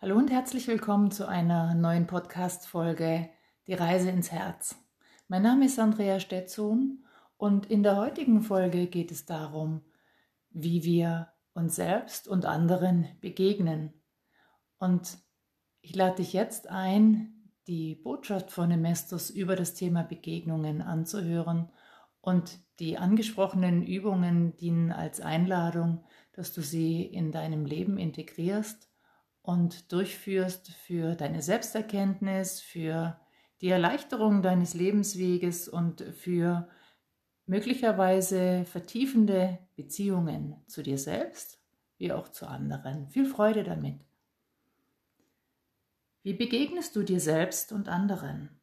Hallo und herzlich willkommen zu einer neuen Podcast-Folge Die Reise ins Herz. Mein Name ist Andrea Stetson und in der heutigen Folge geht es darum, wie wir uns selbst und anderen begegnen. Und ich lade dich jetzt ein, die Botschaft von Nemestus über das Thema Begegnungen anzuhören und die angesprochenen Übungen dienen als Einladung, dass du sie in deinem Leben integrierst und durchführst für deine Selbsterkenntnis, für die Erleichterung deines Lebensweges und für möglicherweise vertiefende Beziehungen zu dir selbst wie auch zu anderen. Viel Freude damit. Wie begegnest du dir selbst und anderen?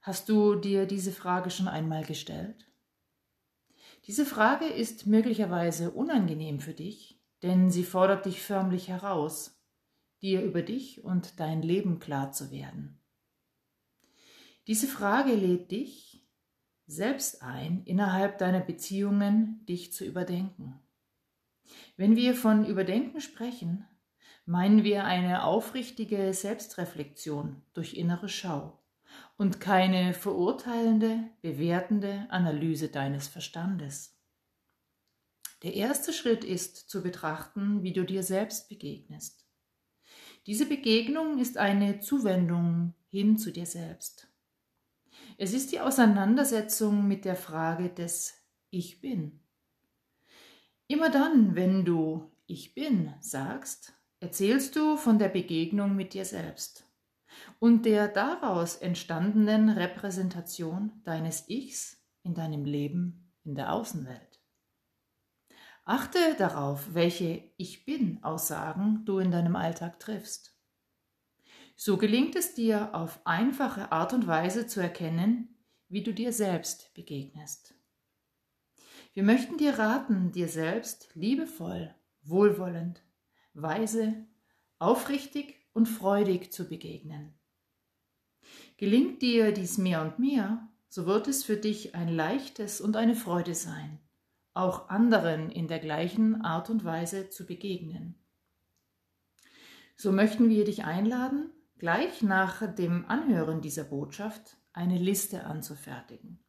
Hast du dir diese Frage schon einmal gestellt? Diese Frage ist möglicherweise unangenehm für dich, denn sie fordert dich förmlich heraus dir über dich und dein Leben klar zu werden. Diese Frage lädt dich selbst ein, innerhalb deiner Beziehungen dich zu überdenken. Wenn wir von Überdenken sprechen, meinen wir eine aufrichtige Selbstreflexion durch innere Schau und keine verurteilende, bewertende Analyse deines Verstandes. Der erste Schritt ist zu betrachten, wie du dir selbst begegnest. Diese Begegnung ist eine Zuwendung hin zu dir selbst. Es ist die Auseinandersetzung mit der Frage des Ich bin. Immer dann, wenn du Ich bin sagst, erzählst du von der Begegnung mit dir selbst und der daraus entstandenen Repräsentation deines Ichs in deinem Leben in der Außenwelt. Achte darauf, welche Ich bin-Aussagen du in deinem Alltag triffst. So gelingt es dir auf einfache Art und Weise zu erkennen, wie du dir selbst begegnest. Wir möchten dir raten, dir selbst liebevoll, wohlwollend, weise, aufrichtig und freudig zu begegnen. Gelingt dir dies mehr und mehr, so wird es für dich ein leichtes und eine Freude sein auch anderen in der gleichen Art und Weise zu begegnen. So möchten wir dich einladen, gleich nach dem Anhören dieser Botschaft eine Liste anzufertigen.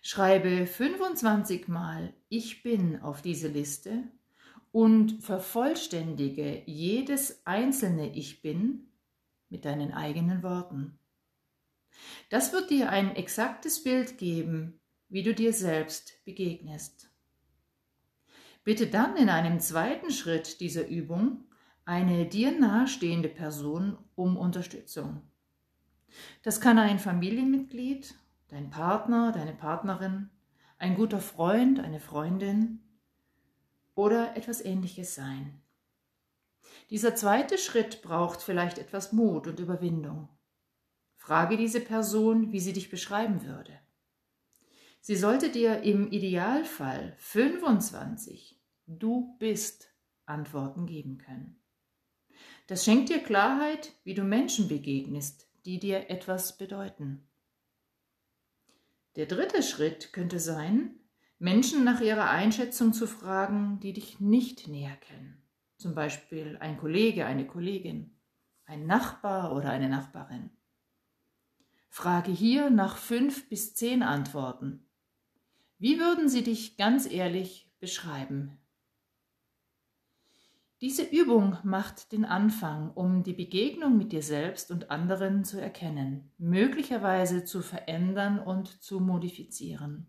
Schreibe 25 Mal Ich bin auf diese Liste und vervollständige jedes einzelne Ich bin mit deinen eigenen Worten. Das wird dir ein exaktes Bild geben wie du dir selbst begegnest. Bitte dann in einem zweiten Schritt dieser Übung eine dir nahestehende Person um Unterstützung. Das kann ein Familienmitglied, dein Partner, deine Partnerin, ein guter Freund, eine Freundin oder etwas ähnliches sein. Dieser zweite Schritt braucht vielleicht etwas Mut und Überwindung. Frage diese Person, wie sie dich beschreiben würde. Sie sollte dir im Idealfall 25 Du bist Antworten geben können. Das schenkt dir Klarheit, wie du Menschen begegnest, die dir etwas bedeuten. Der dritte Schritt könnte sein, Menschen nach ihrer Einschätzung zu fragen, die dich nicht näher kennen. Zum Beispiel ein Kollege, eine Kollegin, ein Nachbar oder eine Nachbarin. Frage hier nach fünf bis zehn Antworten wie würden Sie dich ganz ehrlich beschreiben? Diese Übung macht den Anfang, um die Begegnung mit dir selbst und anderen zu erkennen, möglicherweise zu verändern und zu modifizieren.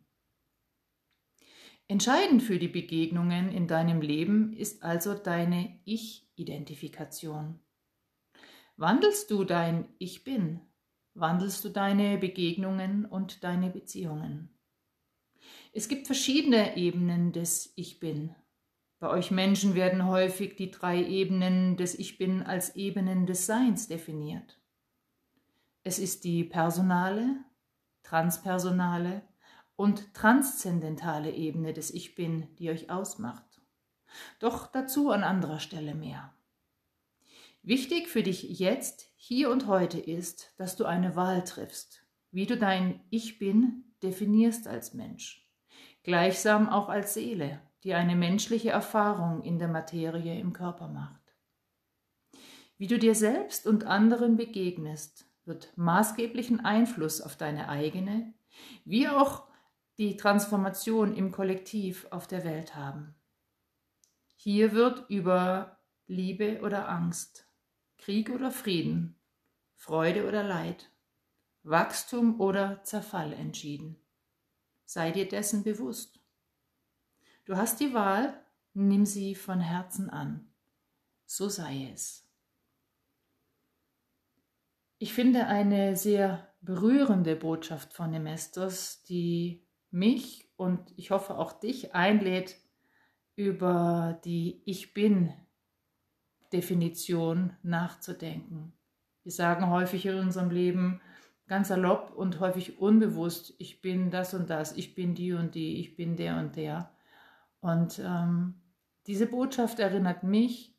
Entscheidend für die Begegnungen in deinem Leben ist also deine Ich-Identifikation. Wandelst du dein Ich bin? Wandelst du deine Begegnungen und deine Beziehungen? Es gibt verschiedene Ebenen des Ich bin. Bei euch Menschen werden häufig die drei Ebenen des Ich bin als Ebenen des Seins definiert. Es ist die personale, transpersonale und transzendentale Ebene des Ich bin, die euch ausmacht. Doch dazu an anderer Stelle mehr. Wichtig für dich jetzt, hier und heute ist, dass du eine Wahl triffst, wie du dein Ich bin definierst als Mensch gleichsam auch als Seele, die eine menschliche Erfahrung in der Materie im Körper macht. Wie du dir selbst und anderen begegnest, wird maßgeblichen Einfluss auf deine eigene, wie auch die Transformation im Kollektiv auf der Welt haben. Hier wird über Liebe oder Angst, Krieg oder Frieden, Freude oder Leid, Wachstum oder Zerfall entschieden. Sei dir dessen bewusst. Du hast die Wahl, nimm sie von Herzen an. So sei es. Ich finde eine sehr berührende Botschaft von Nemestos, die mich und ich hoffe auch dich einlädt, über die Ich bin Definition nachzudenken. Wir sagen häufig in unserem Leben ganz salopp und häufig unbewusst, ich bin das und das, ich bin die und die, ich bin der und der. Und ähm, diese Botschaft erinnert mich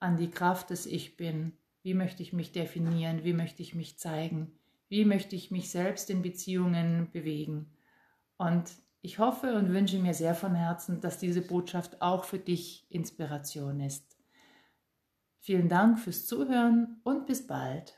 an die Kraft des Ich bin. Wie möchte ich mich definieren? Wie möchte ich mich zeigen? Wie möchte ich mich selbst in Beziehungen bewegen? Und ich hoffe und wünsche mir sehr von Herzen, dass diese Botschaft auch für dich Inspiration ist. Vielen Dank fürs Zuhören und bis bald.